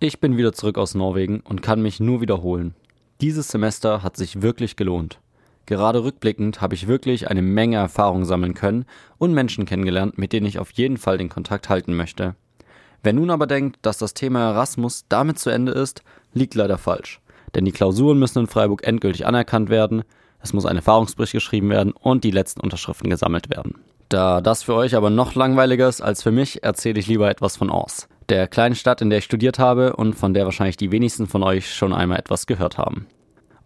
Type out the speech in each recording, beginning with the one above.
Ich bin wieder zurück aus Norwegen und kann mich nur wiederholen. Dieses Semester hat sich wirklich gelohnt. Gerade rückblickend habe ich wirklich eine Menge Erfahrung sammeln können und Menschen kennengelernt, mit denen ich auf jeden Fall den Kontakt halten möchte. Wer nun aber denkt, dass das Thema Erasmus damit zu Ende ist, liegt leider falsch. Denn die Klausuren müssen in Freiburg endgültig anerkannt werden, es muss ein Erfahrungsbericht geschrieben werden und die letzten Unterschriften gesammelt werden. Da das für euch aber noch langweiliger ist als für mich, erzähle ich lieber etwas von Ors der kleinen Stadt, in der ich studiert habe und von der wahrscheinlich die wenigsten von euch schon einmal etwas gehört haben.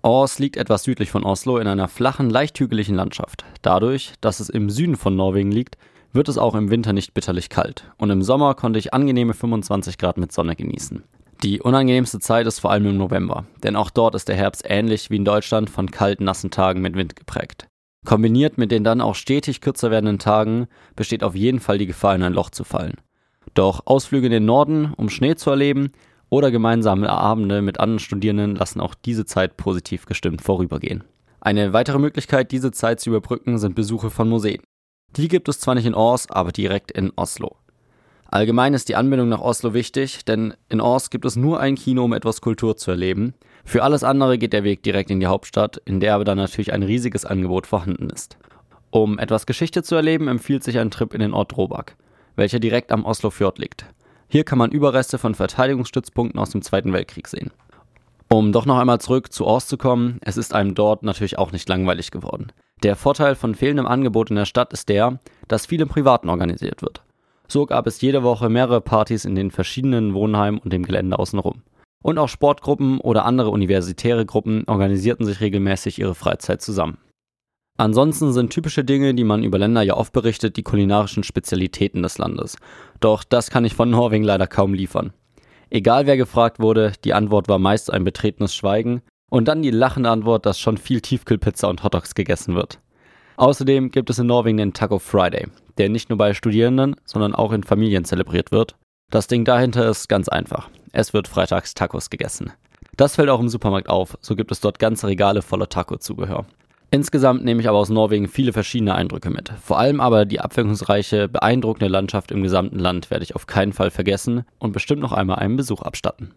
Ors liegt etwas südlich von Oslo in einer flachen, leicht hügeligen Landschaft. Dadurch, dass es im Süden von Norwegen liegt, wird es auch im Winter nicht bitterlich kalt und im Sommer konnte ich angenehme 25 Grad mit Sonne genießen. Die unangenehmste Zeit ist vor allem im November, denn auch dort ist der Herbst ähnlich wie in Deutschland von kalten, nassen Tagen mit Wind geprägt. Kombiniert mit den dann auch stetig kürzer werdenden Tagen besteht auf jeden Fall die Gefahr, in ein Loch zu fallen. Doch Ausflüge in den Norden, um Schnee zu erleben, oder gemeinsame Abende mit anderen Studierenden lassen auch diese Zeit positiv gestimmt vorübergehen. Eine weitere Möglichkeit, diese Zeit zu überbrücken, sind Besuche von Museen. Die gibt es zwar nicht in Ors, aber direkt in Oslo. Allgemein ist die Anbindung nach Oslo wichtig, denn in Ors gibt es nur ein Kino, um etwas Kultur zu erleben. Für alles andere geht der Weg direkt in die Hauptstadt, in der aber dann natürlich ein riesiges Angebot vorhanden ist. Um etwas Geschichte zu erleben, empfiehlt sich ein Trip in den Ort Drobak welcher direkt am Oslofjord liegt. Hier kann man Überreste von Verteidigungsstützpunkten aus dem Zweiten Weltkrieg sehen. Um doch noch einmal zurück zu Ors zu kommen, es ist einem dort natürlich auch nicht langweilig geworden. Der Vorteil von fehlendem Angebot in der Stadt ist der, dass viel im Privaten organisiert wird. So gab es jede Woche mehrere Partys in den verschiedenen Wohnheimen und dem Gelände außenrum. Und auch Sportgruppen oder andere universitäre Gruppen organisierten sich regelmäßig ihre Freizeit zusammen. Ansonsten sind typische Dinge, die man über Länder ja oft berichtet, die kulinarischen Spezialitäten des Landes. Doch das kann ich von Norwegen leider kaum liefern. Egal wer gefragt wurde, die Antwort war meist ein betretenes Schweigen und dann die lachende Antwort, dass schon viel Tiefkühlpizza und Hotdogs gegessen wird. Außerdem gibt es in Norwegen den Taco Friday, der nicht nur bei Studierenden, sondern auch in Familien zelebriert wird. Das Ding dahinter ist ganz einfach. Es wird freitags Tacos gegessen. Das fällt auch im Supermarkt auf, so gibt es dort ganze Regale voller Taco-Zubehör. Insgesamt nehme ich aber aus Norwegen viele verschiedene Eindrücke mit. Vor allem aber die abwechslungsreiche, beeindruckende Landschaft im gesamten Land werde ich auf keinen Fall vergessen und bestimmt noch einmal einen Besuch abstatten.